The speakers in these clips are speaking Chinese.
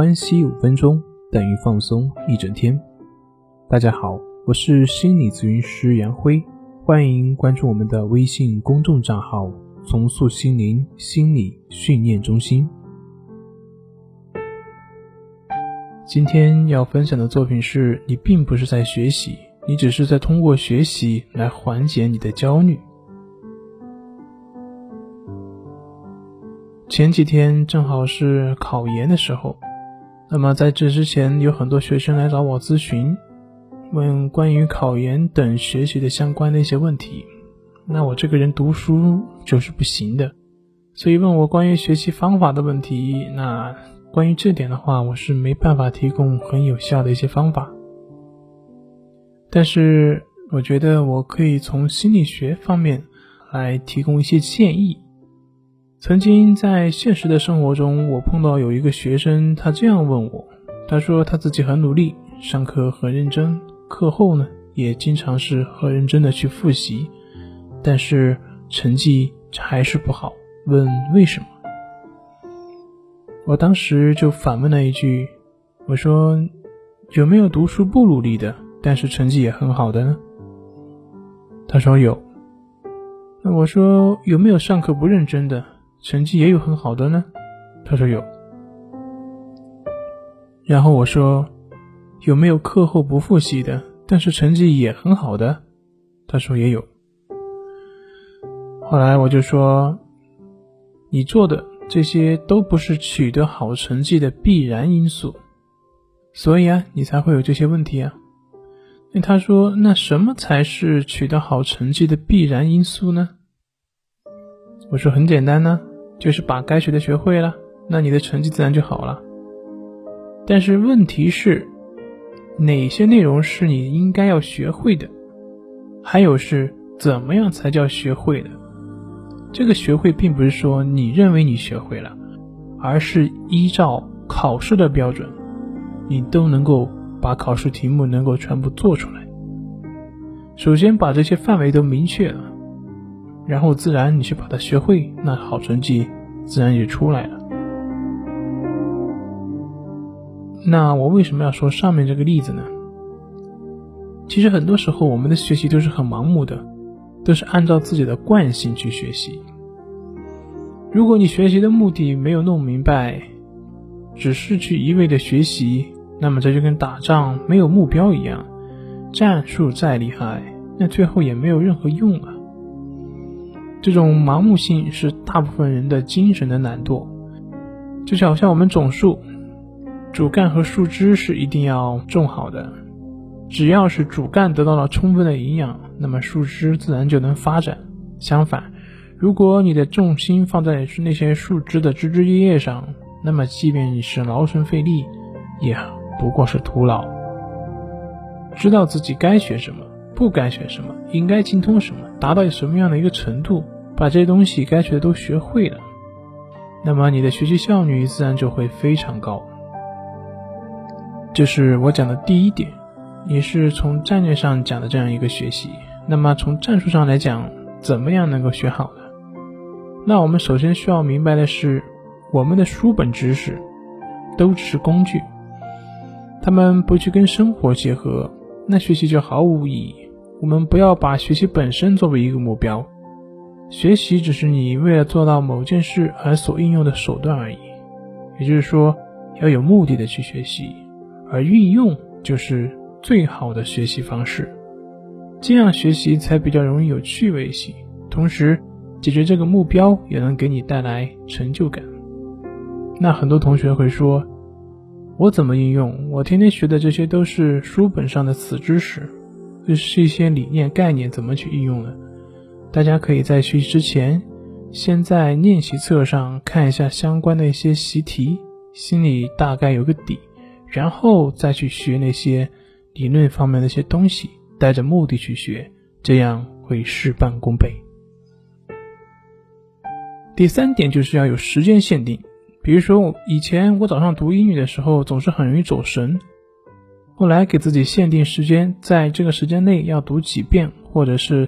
关系五分钟等于放松一整天。大家好，我是心理咨询师杨辉，欢迎关注我们的微信公众账号“重塑心灵心理训练中心”。今天要分享的作品是你并不是在学习，你只是在通过学习来缓解你的焦虑。前几天正好是考研的时候，那么在这之前，有很多学生来找我咨询，问关于考研等学习的相关的一些问题。那我这个人读书就是不行的，所以问我关于学习方法的问题。那关于这点的话，我是没办法提供很有效的一些方法，但是我觉得我可以从心理学方面来提供一些建议。曾经在现实的生活中，我碰到有一个学生，他这样问我，他说他自己很努力，上课很认真，课后呢也经常是很认真的去复习，但是成绩还是不好，问为什么？我当时就反问了一句，我说有没有读书不努力的，但是成绩也很好的呢？他说有。那我说有没有上课不认真的？成绩也有很好的呢，他说有。然后我说，有没有课后不复习的，但是成绩也很好的？他说也有。后来我就说，你做的这些都不是取得好成绩的必然因素，所以啊，你才会有这些问题啊。那他说，那什么才是取得好成绩的必然因素呢？我说很简单呢。就是把该学的学会了，那你的成绩自然就好了。但是问题是，哪些内容是你应该要学会的？还有是怎么样才叫学会的？这个学会并不是说你认为你学会了，而是依照考试的标准，你都能够把考试题目能够全部做出来。首先把这些范围都明确了。然后自然你去把它学会，那好成绩自然也出来了。那我为什么要说上面这个例子呢？其实很多时候我们的学习都是很盲目的，都是按照自己的惯性去学习。如果你学习的目的没有弄明白，只是去一味的学习，那么这就跟打仗没有目标一样，战术再厉害，那最后也没有任何用啊。这种盲目性是大部分人的精神的懒惰，就好像我们种树，主干和树枝是一定要种好的，只要是主干得到了充分的营养，那么树枝自然就能发展。相反，如果你的重心放在是那些树枝的枝枝叶叶上，那么即便你是劳神费力，也不过是徒劳。知道自己该学什么。不该学什么，应该精通什么，达到什么样的一个程度，把这些东西该学的都学会了，那么你的学习效率自然就会非常高。这是我讲的第一点，也是从战略上讲的这样一个学习。那么从战术上来讲，怎么样能够学好呢？那我们首先需要明白的是，我们的书本知识都只是工具，他们不去跟生活结合，那学习就毫无意义。我们不要把学习本身作为一个目标，学习只是你为了做到某件事而所应用的手段而已。也就是说，要有目的的去学习，而运用就是最好的学习方式。这样学习才比较容易有趣味性，同时解决这个目标也能给你带来成就感。那很多同学会说：“我怎么应用？我天天学的这些都是书本上的死知识。”这是一些理念概念，怎么去应用呢？大家可以在学习之前，先在练习册上看一下相关的一些习题，心里大概有个底，然后再去学那些理论方面的一些东西，带着目的去学，这样会事半功倍。第三点就是要有时间限定，比如说以前我早上读英语的时候，总是很容易走神。后来给自己限定时间，在这个时间内要读几遍，或者是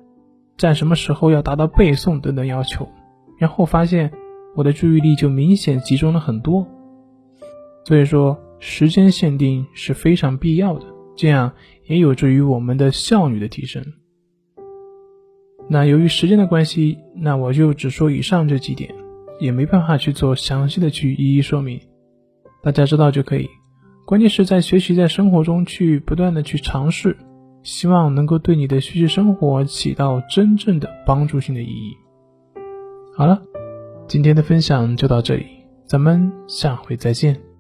在什么时候要达到背诵等等要求，然后发现我的注意力就明显集中了很多。所以说，时间限定是非常必要的，这样也有助于我们的效率的提升。那由于时间的关系，那我就只说以上这几点，也没办法去做详细的去一一说明，大家知道就可以。关键是在学习，在生活中去不断的去尝试，希望能够对你的学习生活起到真正的帮助性的意义。好了，今天的分享就到这里，咱们下回再见。